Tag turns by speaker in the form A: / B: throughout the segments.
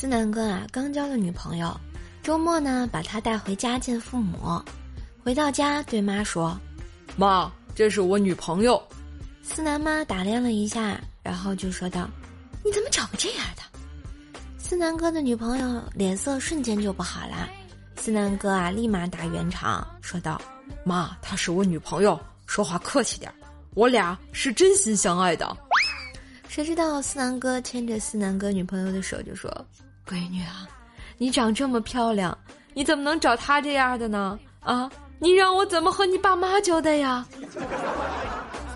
A: 思南哥啊，刚交了女朋友，周末呢把她带回家见父母。回到家对妈说：“
B: 妈，这是我女朋友。”
A: 思南妈打量了一下，然后就说道：“你怎么找个这样的？”思南哥的女朋友脸色瞬间就不好了。思南哥啊，立马打圆场说道：“
B: 妈，她是我女朋友，说话客气点我俩是真心相爱的。”
A: 谁知道思南哥牵着思南哥女朋友的手就说：“闺女啊，你长这么漂亮，你怎么能找他这样的呢？啊，你让我怎么和你爸妈交代呀？”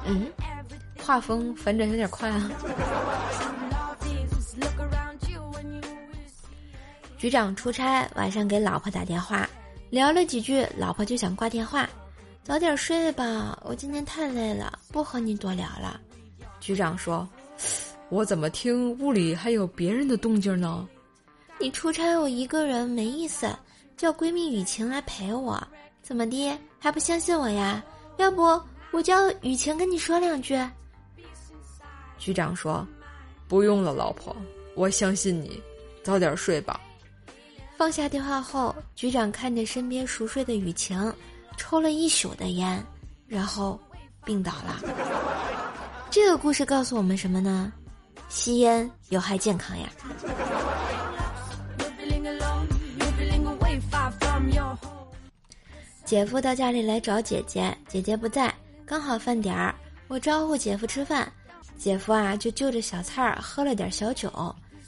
A: 嗯，画风反转有点快啊。局长出差，晚上给老婆打电话，聊了几句，老婆就想挂电话，早点睡吧，我今天太累了，不和你多聊了。
B: 局长说。我怎么听屋里还有别人的动静呢？
A: 你出差我一个人没意思，叫闺蜜雨晴来陪我，怎么的还不相信我呀？要不我叫雨晴跟你说两句。
B: 局长说：“不用了，老婆，我相信你，早点睡吧。”
A: 放下电话后，局长看着身边熟睡的雨晴，抽了一宿的烟，然后病倒了。这个故事告诉我们什么呢？吸烟有害健康呀！姐夫到家里来找姐姐，姐姐不在，刚好饭点儿，我招呼姐夫吃饭，姐夫啊就就着小菜儿喝了点小酒，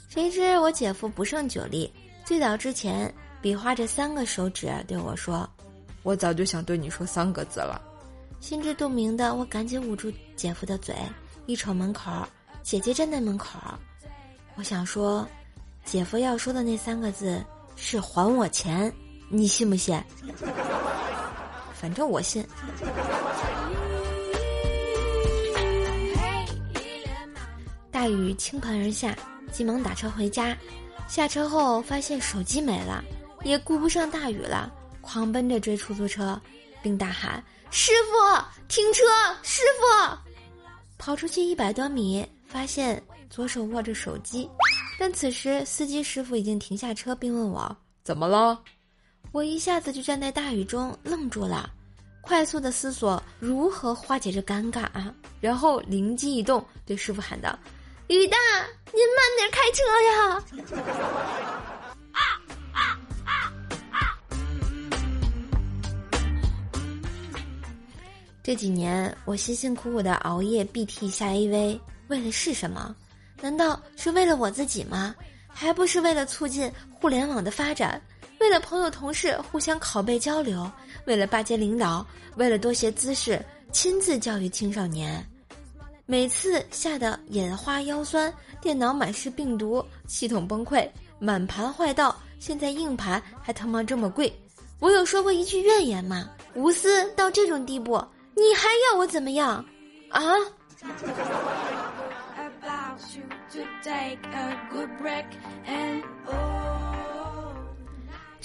A: 谁知我姐夫不胜酒力，醉倒之前比划着三个手指对我说：“
B: 我早就想对你说三个字了。”
A: 心知肚明的我赶紧捂住姐夫的嘴，一瞅门口。姐姐站在门口，我想说，姐夫要说的那三个字是“还我钱”，你信不信？反正我信。大雨倾盆而下，急忙打车回家。下车后发现手机没了，也顾不上大雨了，狂奔着追出租车，并大喊：“师傅，停车！师傅！”跑出去一百多米。发现左手握着手机，但此时司机师傅已经停下车，并问我
B: 怎么了。
A: 我一下子就站在大雨中愣住了，快速的思索如何化解这尴尬啊！然后灵机一动，对师傅喊道：“雨大，您慢点开车呀！”这几年我辛辛苦苦的熬夜 BT 下 AV。为的是什么？难道是为了我自己吗？还不是为了促进互联网的发展，为了朋友同事互相拷贝交流，为了巴结领导，为了多学姿势，亲自教育青少年。每次吓得眼花腰酸，电脑满是病毒，系统崩溃，满盘坏到现在硬盘还他妈这么贵，我有说过一句怨言吗？无私到这种地步，你还要我怎么样？啊？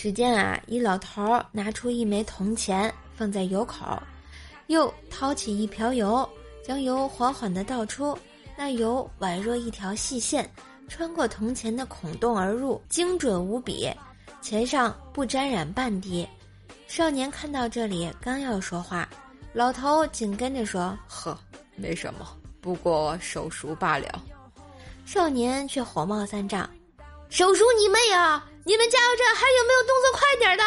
A: 只见啊，一老头拿出一枚铜钱放在油口，又掏起一瓢油，将油缓缓地倒出。那油宛若一条细线，穿过铜钱的孔洞而入，精准无比，钱上不沾染半滴。少年看到这里，刚要说话，老头紧跟着说：“
B: 呵，没什么，不过手熟罢了。”
A: 少年却火冒三丈：“手熟你妹啊！你们加油站还有没有动作快点的？”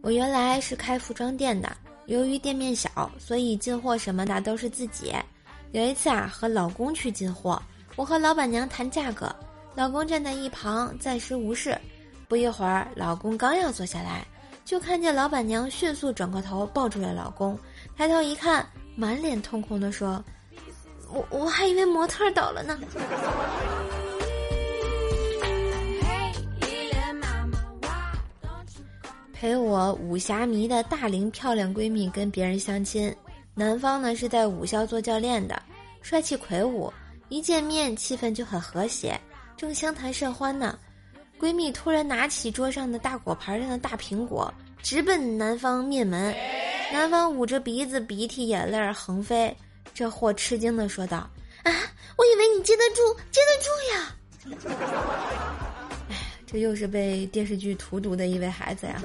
A: 我原来是开服装店的，由于店面小，所以进货什么的都是自己。有一次啊，和老公去进货，我和老板娘谈价格，老公站在一旁暂时无视。不一会儿，老公刚要坐下来，就看见老板娘迅速转过头抱住了老公。抬头一看，满脸通红的说：“我我还以为模特倒了呢。”陪我武侠迷的大龄漂亮闺蜜跟别人相亲，男方呢是在武校做教练的，帅气魁梧，一见面气氛就很和谐，正相谈甚欢呢。闺蜜突然拿起桌上的大果盘上的大苹果，直奔男方面门。男方捂着鼻子，鼻涕眼泪横飞，这货吃惊的说道：“啊，我以为你接得住，接得住呀！”
B: 哎，这又是被电视剧荼毒的一位孩子呀。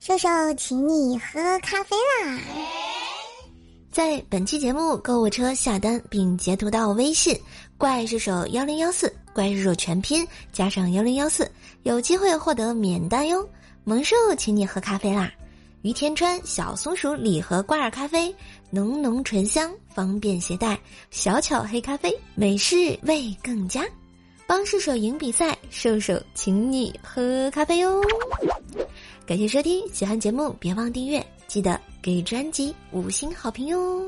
C: 瘦瘦，请你喝咖啡啦！
A: 在本期节目购物车下单并截图到微信“怪兽手幺零幺四”，怪兽全拼加上幺零幺四，有机会获得免单哟！萌兽，请你喝咖啡啦！于田川小松鼠礼盒挂耳咖啡，浓浓醇香，方便携带，小巧黑咖啡，美式味更佳。帮射手赢比赛，射手请你喝咖啡哟！感谢收听，喜欢节目别忘订阅，记得给专辑五星好评哟。